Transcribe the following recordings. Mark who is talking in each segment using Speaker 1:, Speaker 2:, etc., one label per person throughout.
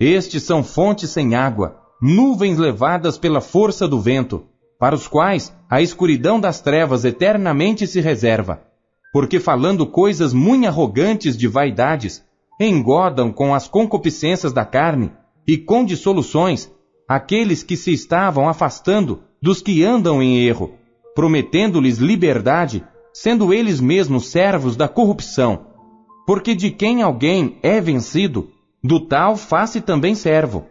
Speaker 1: Estes são fontes sem água, nuvens levadas pela força do vento, para os quais a escuridão das trevas eternamente se reserva. Porque falando coisas muito arrogantes de vaidades, engodam com as concupiscências da carne e com dissoluções aqueles que se estavam afastando dos que andam em erro, prometendo-lhes liberdade, sendo eles mesmos servos da corrupção. Porque de quem alguém é vencido, do tal faz-se também servo.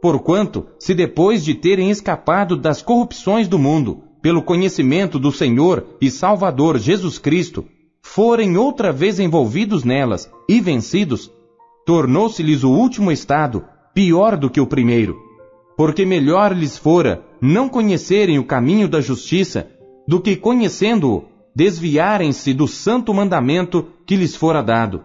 Speaker 1: Porquanto, se depois de terem escapado das corrupções do mundo, pelo conhecimento do Senhor e Salvador Jesus Cristo, forem outra vez envolvidos nelas e vencidos, tornou-se-lhes o último estado pior do que o primeiro. Porque melhor lhes fora não conhecerem o caminho da justiça, do que conhecendo-o, desviarem-se do santo mandamento que lhes fora dado.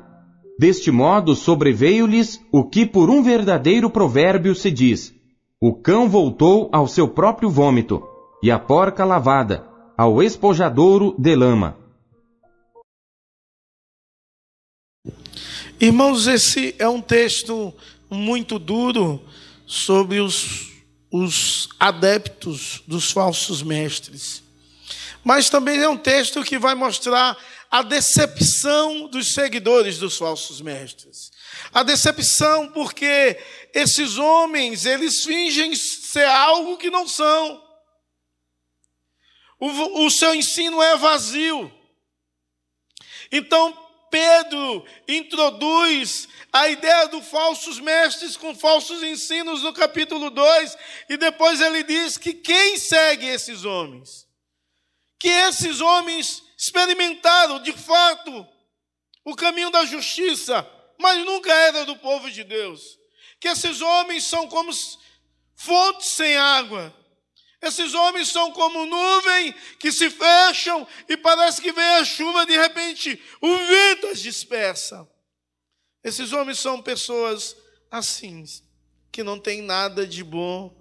Speaker 1: Deste modo sobreveio-lhes o que por um verdadeiro provérbio se diz: O cão voltou ao seu próprio vômito, e a porca lavada ao espojadouro de lama.
Speaker 2: Irmãos, esse é um texto muito duro sobre os, os adeptos dos falsos mestres. Mas também é um texto que vai mostrar a decepção dos seguidores dos falsos mestres. A decepção porque esses homens, eles fingem ser algo que não são. O, o seu ensino é vazio. Então, Pedro introduz a ideia dos falsos mestres com falsos ensinos no capítulo 2, e depois ele diz que quem segue esses homens? Que esses homens experimentaram de fato o caminho da justiça, mas nunca era do povo de Deus. Que esses homens são como fontes sem água, esses homens são como nuvem que se fecham e parece que vem a chuva, de repente o vento as dispersa. Esses homens são pessoas assim, que não têm nada de bom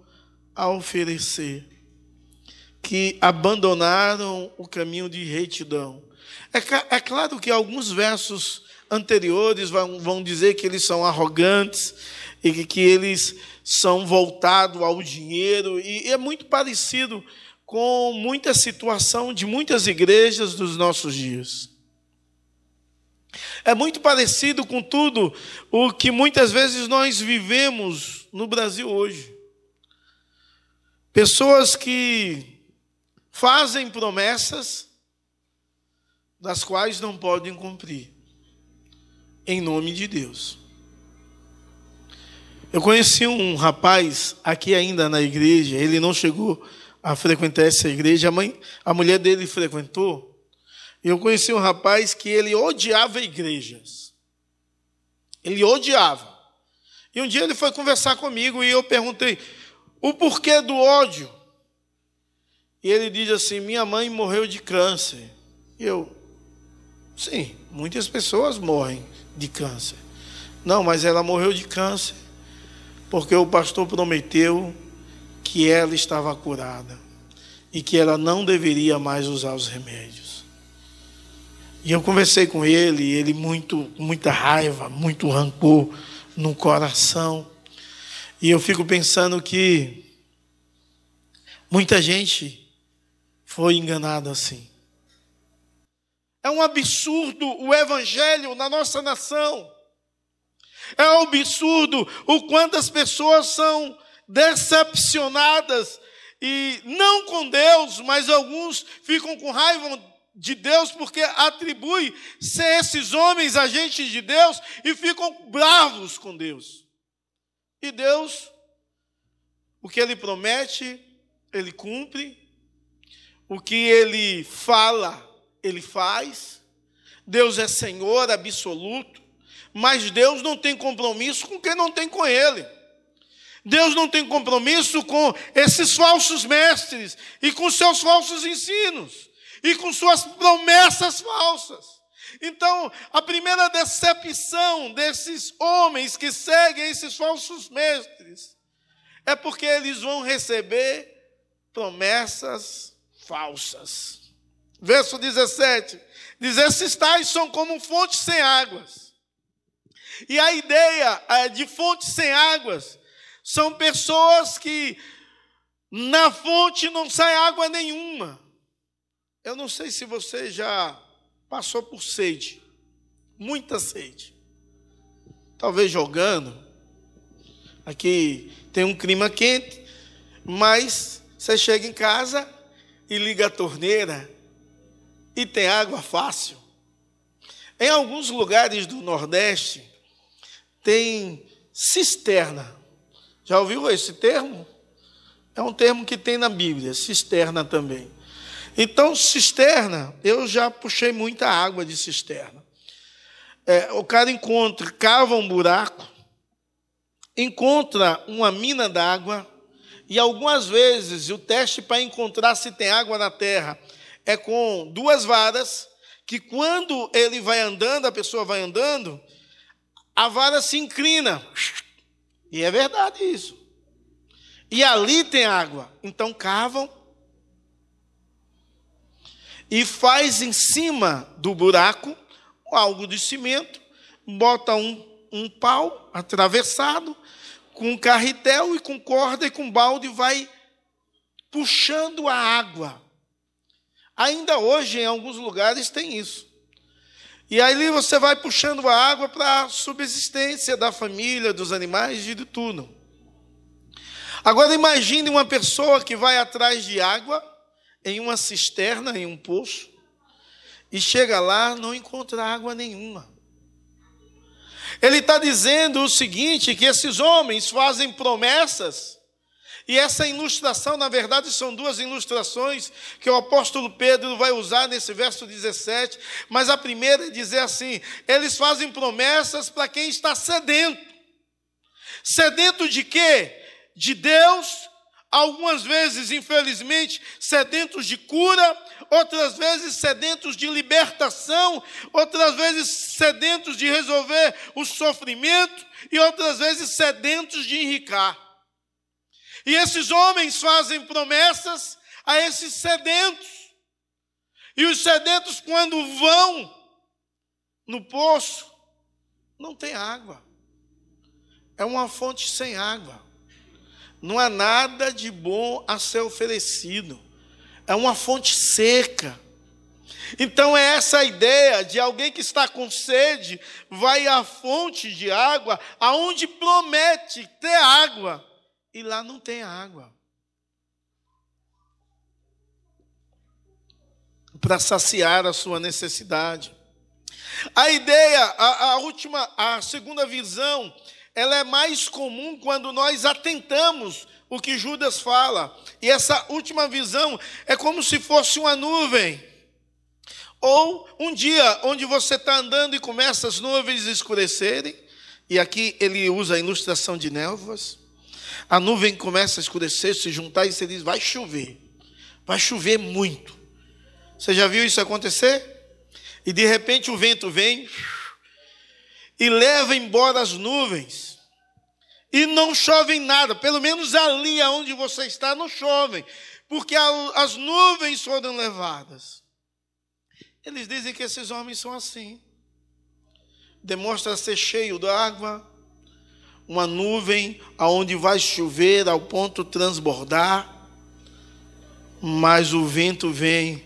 Speaker 2: a oferecer, que abandonaram o caminho de retidão. É, é claro que alguns versos anteriores vão, vão dizer que eles são arrogantes e que, que eles são voltados ao dinheiro, e é muito parecido com muita situação de muitas igrejas dos nossos dias. É muito parecido com tudo o que muitas vezes nós vivemos no Brasil hoje. Pessoas que fazem promessas das quais não podem cumprir, em nome de Deus. Eu conheci um rapaz aqui ainda na igreja, ele não chegou a frequentar essa igreja, a, mãe, a mulher dele frequentou. Eu conheci um rapaz que ele odiava igrejas. Ele odiava. E um dia ele foi conversar comigo e eu perguntei o porquê do ódio. E ele diz assim: Minha mãe morreu de câncer. E eu, sim, muitas pessoas morrem de câncer. Não, mas ela morreu de câncer porque o pastor prometeu que ela estava curada e que ela não deveria mais usar os remédios. E eu conversei com ele, e ele muito muita raiva, muito rancor no coração. E eu fico pensando que muita gente foi enganada assim. É um absurdo o evangelho na nossa nação. É um absurdo o quanto as pessoas são decepcionadas e não com Deus, mas alguns ficam com raiva de Deus porque atribui ser esses homens agentes de Deus e ficam bravos com Deus. E Deus, o que ele promete, ele cumpre. O que ele fala, ele faz. Deus é Senhor absoluto. Mas Deus não tem compromisso com quem não tem com Ele. Deus não tem compromisso com esses falsos mestres e com seus falsos ensinos e com suas promessas falsas. Então, a primeira decepção desses homens que seguem esses falsos mestres é porque eles vão receber promessas falsas. Verso 17: diz: Esses tais são como fontes sem águas E a ideia é, de fontes sem águas são pessoas que na fonte não sai água nenhuma. Eu não sei se você já passou por sede, muita sede. Talvez jogando. Aqui tem um clima quente, mas você chega em casa e liga a torneira e tem água fácil. Em alguns lugares do Nordeste tem cisterna. Já ouviu esse termo? É um termo que tem na Bíblia, cisterna também. Então, cisterna, eu já puxei muita água de cisterna. É, o cara encontra, cava um buraco, encontra uma mina d'água, e algumas vezes o teste para encontrar se tem água na terra é com duas varas, que quando ele vai andando, a pessoa vai andando, a vara se inclina. E é verdade isso. E ali tem água. Então cavam e faz em cima do buraco algo de cimento, bota um, um pau atravessado, com carretel e com corda e com balde, vai puxando a água. Ainda hoje, em alguns lugares, tem isso. E aí você vai puxando a água para a subsistência da família, dos animais e de tudo. Agora imagine uma pessoa que vai atrás de água em uma cisterna, em um poço, e chega lá, não encontra água nenhuma. Ele está dizendo o seguinte: que esses homens fazem promessas, e essa ilustração, na verdade, são duas ilustrações que o apóstolo Pedro vai usar nesse verso 17, mas a primeira é dizer assim: eles fazem promessas para quem está sedento. Sedento de quê? De Deus, algumas vezes, infelizmente, sedentos de cura, outras vezes sedentos de libertação, outras vezes sedentos de resolver o sofrimento e outras vezes sedentos de enricar. E esses homens fazem promessas a esses sedentos. E os sedentos, quando vão no poço, não tem água. É uma fonte sem água. Não há nada de bom a ser oferecido. É uma fonte seca. Então é essa ideia de alguém que está com sede, vai à fonte de água, aonde promete ter água, e lá não tem água. Para saciar a sua necessidade. A ideia, a, a última, a segunda visão ela é mais comum quando nós atentamos o que Judas fala. E essa última visão é como se fosse uma nuvem. Ou um dia onde você está andando e começa as nuvens escurecerem, e aqui ele usa a ilustração de névoas. A nuvem começa a escurecer, se juntar e você diz: vai chover. Vai chover muito. Você já viu isso acontecer? E de repente o vento vem e leva embora as nuvens. E não chove nada, pelo menos ali onde você está não chove, porque as nuvens foram levadas. Eles dizem que esses homens são assim. Demonstra ser cheio d'água, uma nuvem aonde vai chover ao ponto transbordar, mas o vento vem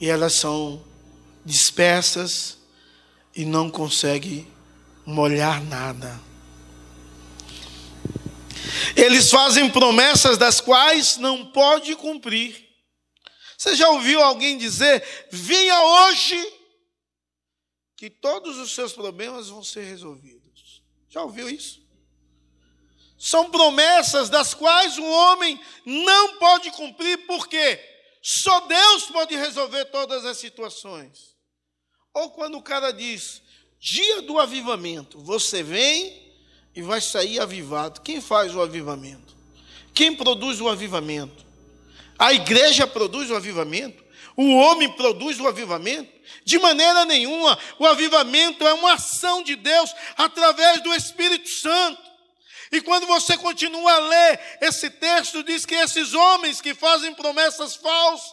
Speaker 2: e elas são dispersas e não consegue molhar nada. Eles fazem promessas das quais não pode cumprir. Você já ouviu alguém dizer: "Venha hoje que todos os seus problemas vão ser resolvidos"? Já ouviu isso? São promessas das quais o homem não pode cumprir, porque só Deus pode resolver todas as situações. Ou quando o cara diz, dia do avivamento, você vem e vai sair avivado. Quem faz o avivamento? Quem produz o avivamento? A igreja produz o avivamento? O homem produz o avivamento? De maneira nenhuma. O avivamento é uma ação de Deus através do Espírito Santo. E quando você continua a ler esse texto, diz que esses homens que fazem promessas falsas,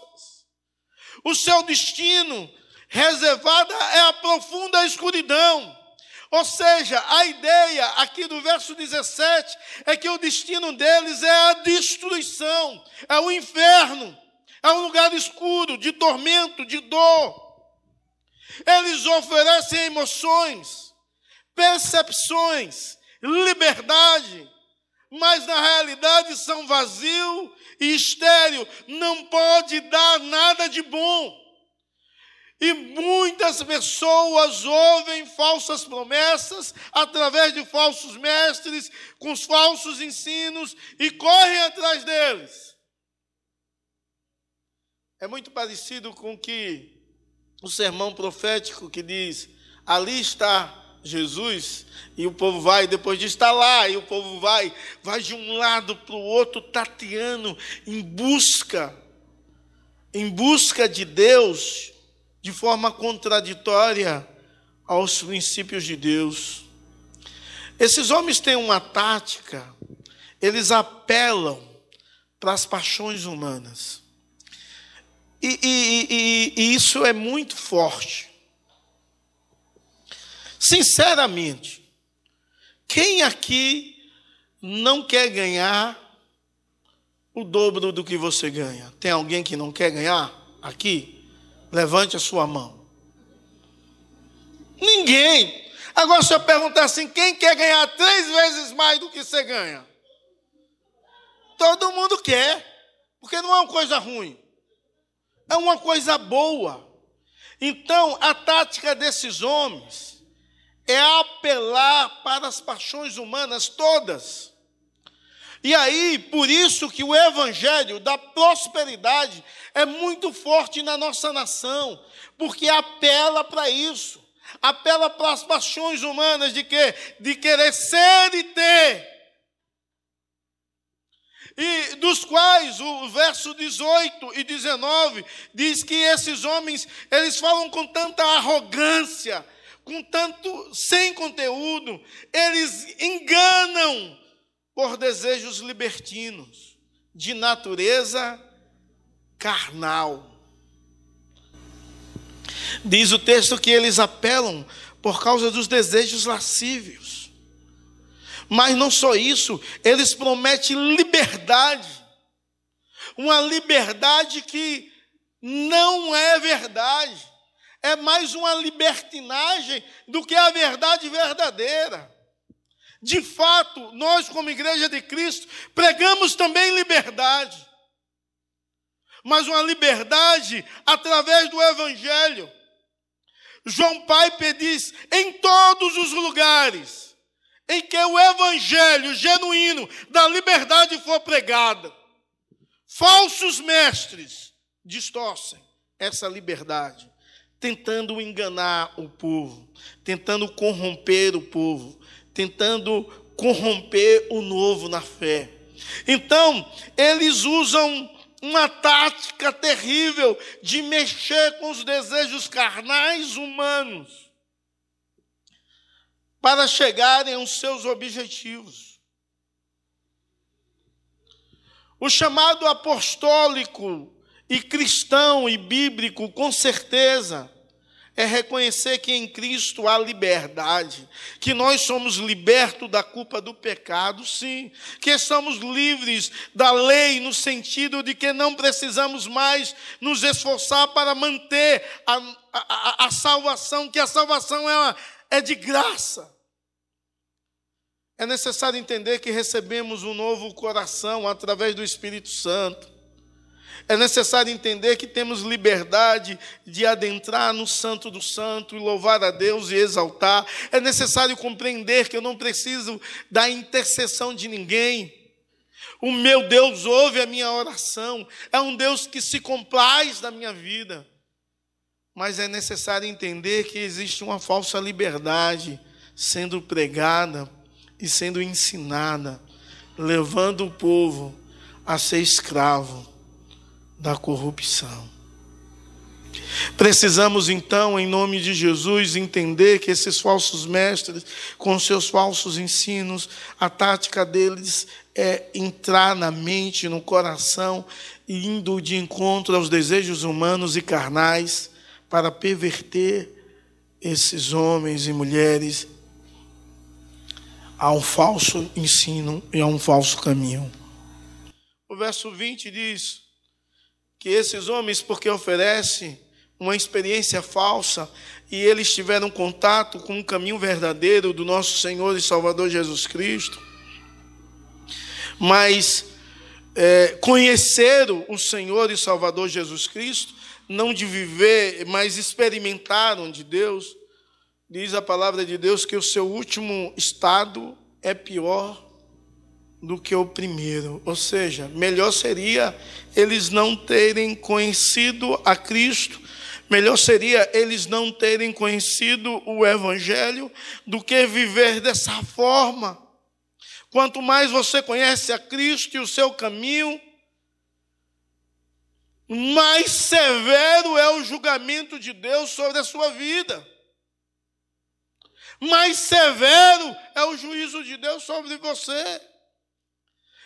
Speaker 2: o seu destino reservada é a profunda escuridão. Ou seja, a ideia aqui do verso 17 é que o destino deles é a destruição, é o inferno, é um lugar escuro, de tormento, de dor. Eles oferecem emoções, percepções, liberdade, mas na realidade são vazio e estéreo, não pode dar nada de bom. E muitas pessoas ouvem falsas promessas através de falsos mestres, com os falsos ensinos e correm atrás deles. É muito parecido com que o sermão profético que diz: ali está Jesus, e o povo vai, depois de estar lá, e o povo vai, vai de um lado para o outro, tateando, em busca, em busca de Deus, de forma contraditória aos princípios de Deus. Esses homens têm uma tática, eles apelam para as paixões humanas. E, e, e, e isso é muito forte. Sinceramente, quem aqui não quer ganhar o dobro do que você ganha? Tem alguém que não quer ganhar aqui? Levante a sua mão. Ninguém. Agora, se eu perguntar assim, quem quer ganhar três vezes mais do que você ganha? Todo mundo quer, porque não é uma coisa ruim, é uma coisa boa. Então, a tática desses homens é apelar para as paixões humanas todas. E aí, por isso que o evangelho da prosperidade é muito forte na nossa nação, porque apela para isso. Apela para as paixões humanas de quê? De querer ser e ter. E dos quais o verso 18 e 19 diz que esses homens, eles falam com tanta arrogância, com tanto sem conteúdo, eles enganam por desejos libertinos, de natureza carnal. Diz o texto que eles apelam por causa dos desejos lascívios. Mas não só isso, eles prometem liberdade. Uma liberdade que não é verdade. É mais uma libertinagem do que a verdade verdadeira. De fato, nós, como Igreja de Cristo, pregamos também liberdade, mas uma liberdade através do Evangelho. João Piper diz: em todos os lugares em que o Evangelho genuíno da liberdade for pregada, falsos mestres distorcem essa liberdade, tentando enganar o povo, tentando corromper o povo, tentando corromper o novo na fé. Então, eles usam uma tática terrível de mexer com os desejos carnais humanos para chegarem aos seus objetivos. O chamado apostólico e cristão e bíblico, com certeza, é reconhecer que em Cristo há liberdade, que nós somos libertos da culpa do pecado, sim, que somos livres da lei, no sentido de que não precisamos mais nos esforçar para manter a, a, a salvação, que a salvação é, é de graça. É necessário entender que recebemos um novo coração através do Espírito Santo. É necessário entender que temos liberdade de adentrar no Santo do Santo e louvar a Deus e exaltar. É necessário compreender que eu não preciso da intercessão de ninguém. O meu Deus ouve a minha oração. É um Deus que se complaz da minha vida. Mas é necessário entender que existe uma falsa liberdade sendo pregada e sendo ensinada, levando o povo a ser escravo da corrupção. Precisamos então, em nome de Jesus, entender que esses falsos mestres, com seus falsos ensinos, a tática deles é entrar na mente, no coração, indo de encontro aos desejos humanos e carnais, para perverter esses homens e mulheres a um falso ensino e a um falso caminho. O verso 20 diz que esses homens, porque oferecem uma experiência falsa e eles tiveram contato com o caminho verdadeiro do nosso Senhor e Salvador Jesus Cristo, mas é, conheceram o Senhor e Salvador Jesus Cristo, não de viver, mas experimentaram de Deus. Diz a palavra de Deus que o seu último estado é pior do que o primeiro. Ou seja, melhor seria eles não terem conhecido a Cristo, melhor seria eles não terem conhecido o Evangelho do que viver dessa forma. Quanto mais você conhece a Cristo e o seu caminho, mais severo é o julgamento de Deus sobre a sua vida. Mais severo é o juízo de Deus sobre você.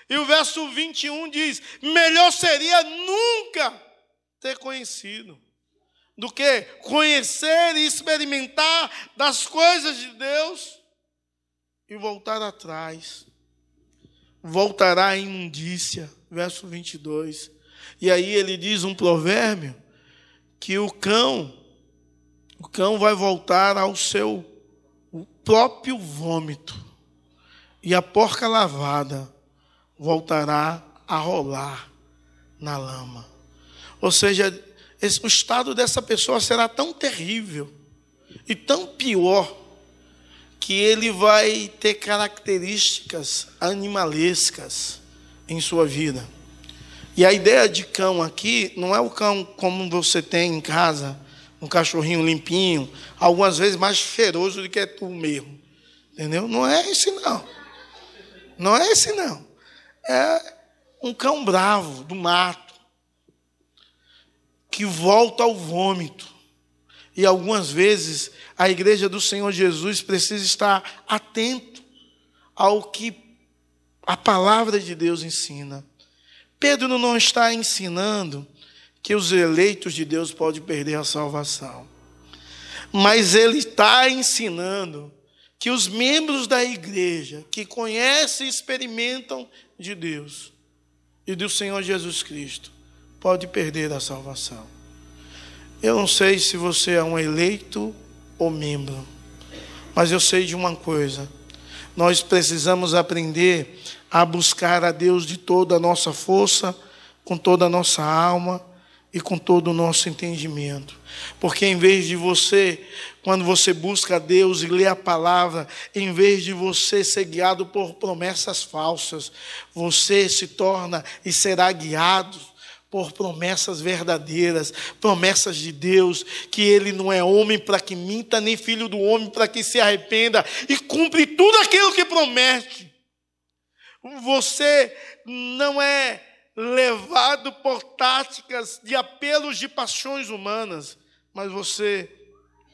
Speaker 2: E o verso 21 diz: melhor seria nunca ter conhecido, do que conhecer e experimentar das coisas de Deus e voltar atrás. Voltará à imundícia. Verso 22. E aí ele diz um provérbio que o cão, o cão vai voltar ao seu próprio vômito, e a porca lavada voltará a rolar na lama. Ou seja, esse, o estado dessa pessoa será tão terrível e tão pior que ele vai ter características animalescas em sua vida. E a ideia de cão aqui não é o cão como você tem em casa, um cachorrinho limpinho, algumas vezes mais cheiroso do que é tu mesmo. Entendeu? Não é esse não. Não é esse não. É um cão bravo do mato que volta ao vômito. E algumas vezes a igreja do Senhor Jesus precisa estar atento ao que a palavra de Deus ensina. Pedro não está ensinando que os eleitos de Deus podem perder a salvação. Mas ele está ensinando que os membros da igreja que conhecem e experimentam de Deus e do Senhor Jesus Cristo pode perder a salvação. Eu não sei se você é um eleito ou membro, mas eu sei de uma coisa: nós precisamos aprender a buscar a Deus de toda a nossa força, com toda a nossa alma e com todo o nosso entendimento. Porque em vez de você, quando você busca a Deus e lê a palavra, em vez de você ser guiado por promessas falsas, você se torna e será guiado por promessas verdadeiras, promessas de Deus, que Ele não é homem para que minta, nem filho do homem para que se arrependa, e cumpre tudo aquilo que promete. Você não é levado por táticas de apelos de paixões humanas, mas você,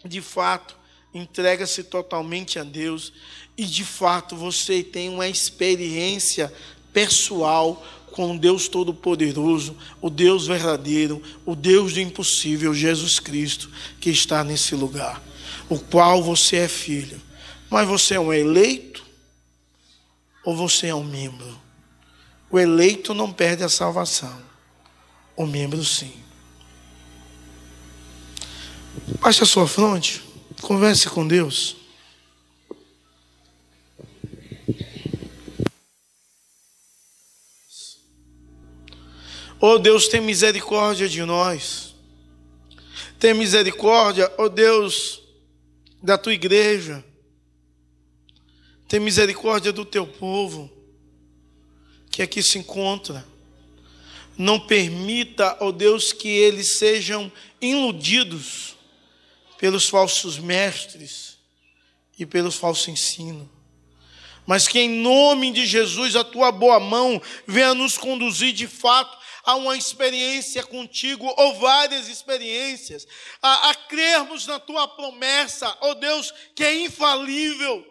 Speaker 2: de fato, entrega-se totalmente a Deus e, de fato, você tem uma experiência pessoal com Deus Todo-Poderoso, o Deus verdadeiro, o Deus do impossível, Jesus Cristo, que está nesse lugar, o qual você é filho. Mas você é um eleito ou você é um membro? O eleito não perde a salvação, o membro sim. Baixe a sua fronte, converse com Deus. Oh Deus, tem misericórdia de nós. Tem misericórdia, oh Deus, da tua igreja. Tem misericórdia do teu povo que aqui se encontra. Não permita, ó oh Deus, que eles sejam iludidos pelos falsos mestres e pelos falsos ensinos mas que em nome de Jesus a tua boa mão venha nos conduzir de fato a uma experiência contigo, ou várias experiências, a, a crermos na tua promessa, ó oh Deus, que é infalível,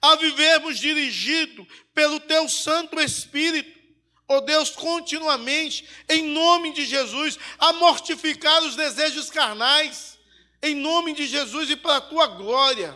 Speaker 2: a vivermos dirigido pelo teu Santo Espírito, ó oh Deus, continuamente, em nome de Jesus, a mortificar os desejos carnais, em nome de Jesus e para a tua glória.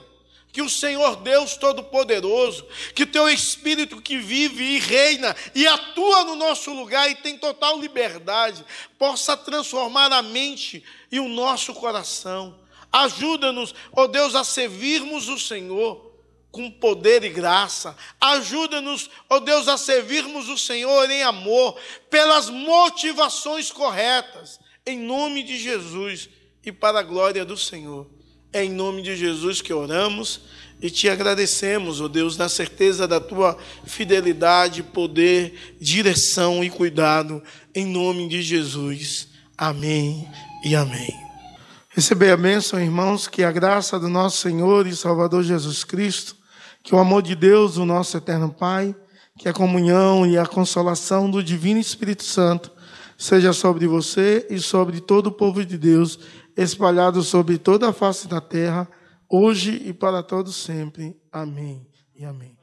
Speaker 2: Que o Senhor Deus Todo-Poderoso, que teu Espírito que vive e reina e atua no nosso lugar e tem total liberdade, possa transformar a mente e o nosso coração. Ajuda-nos, ó Deus, a servirmos o Senhor com poder e graça. Ajuda-nos, ó Deus, a servirmos o Senhor em amor, pelas motivações corretas, em nome de Jesus e para a glória do Senhor. É em nome de Jesus que oramos e te agradecemos, ó oh Deus, na certeza da tua fidelidade, poder, direção e cuidado, em nome de Jesus. Amém e amém. Receber a bênção, irmãos, que a graça do nosso Senhor e Salvador Jesus Cristo, que o amor de Deus, o nosso eterno Pai, que a comunhão e a consolação do Divino Espírito Santo seja sobre você e sobre todo o povo de Deus espalhado sobre toda a face da terra, hoje e para todos sempre. Amém e amém.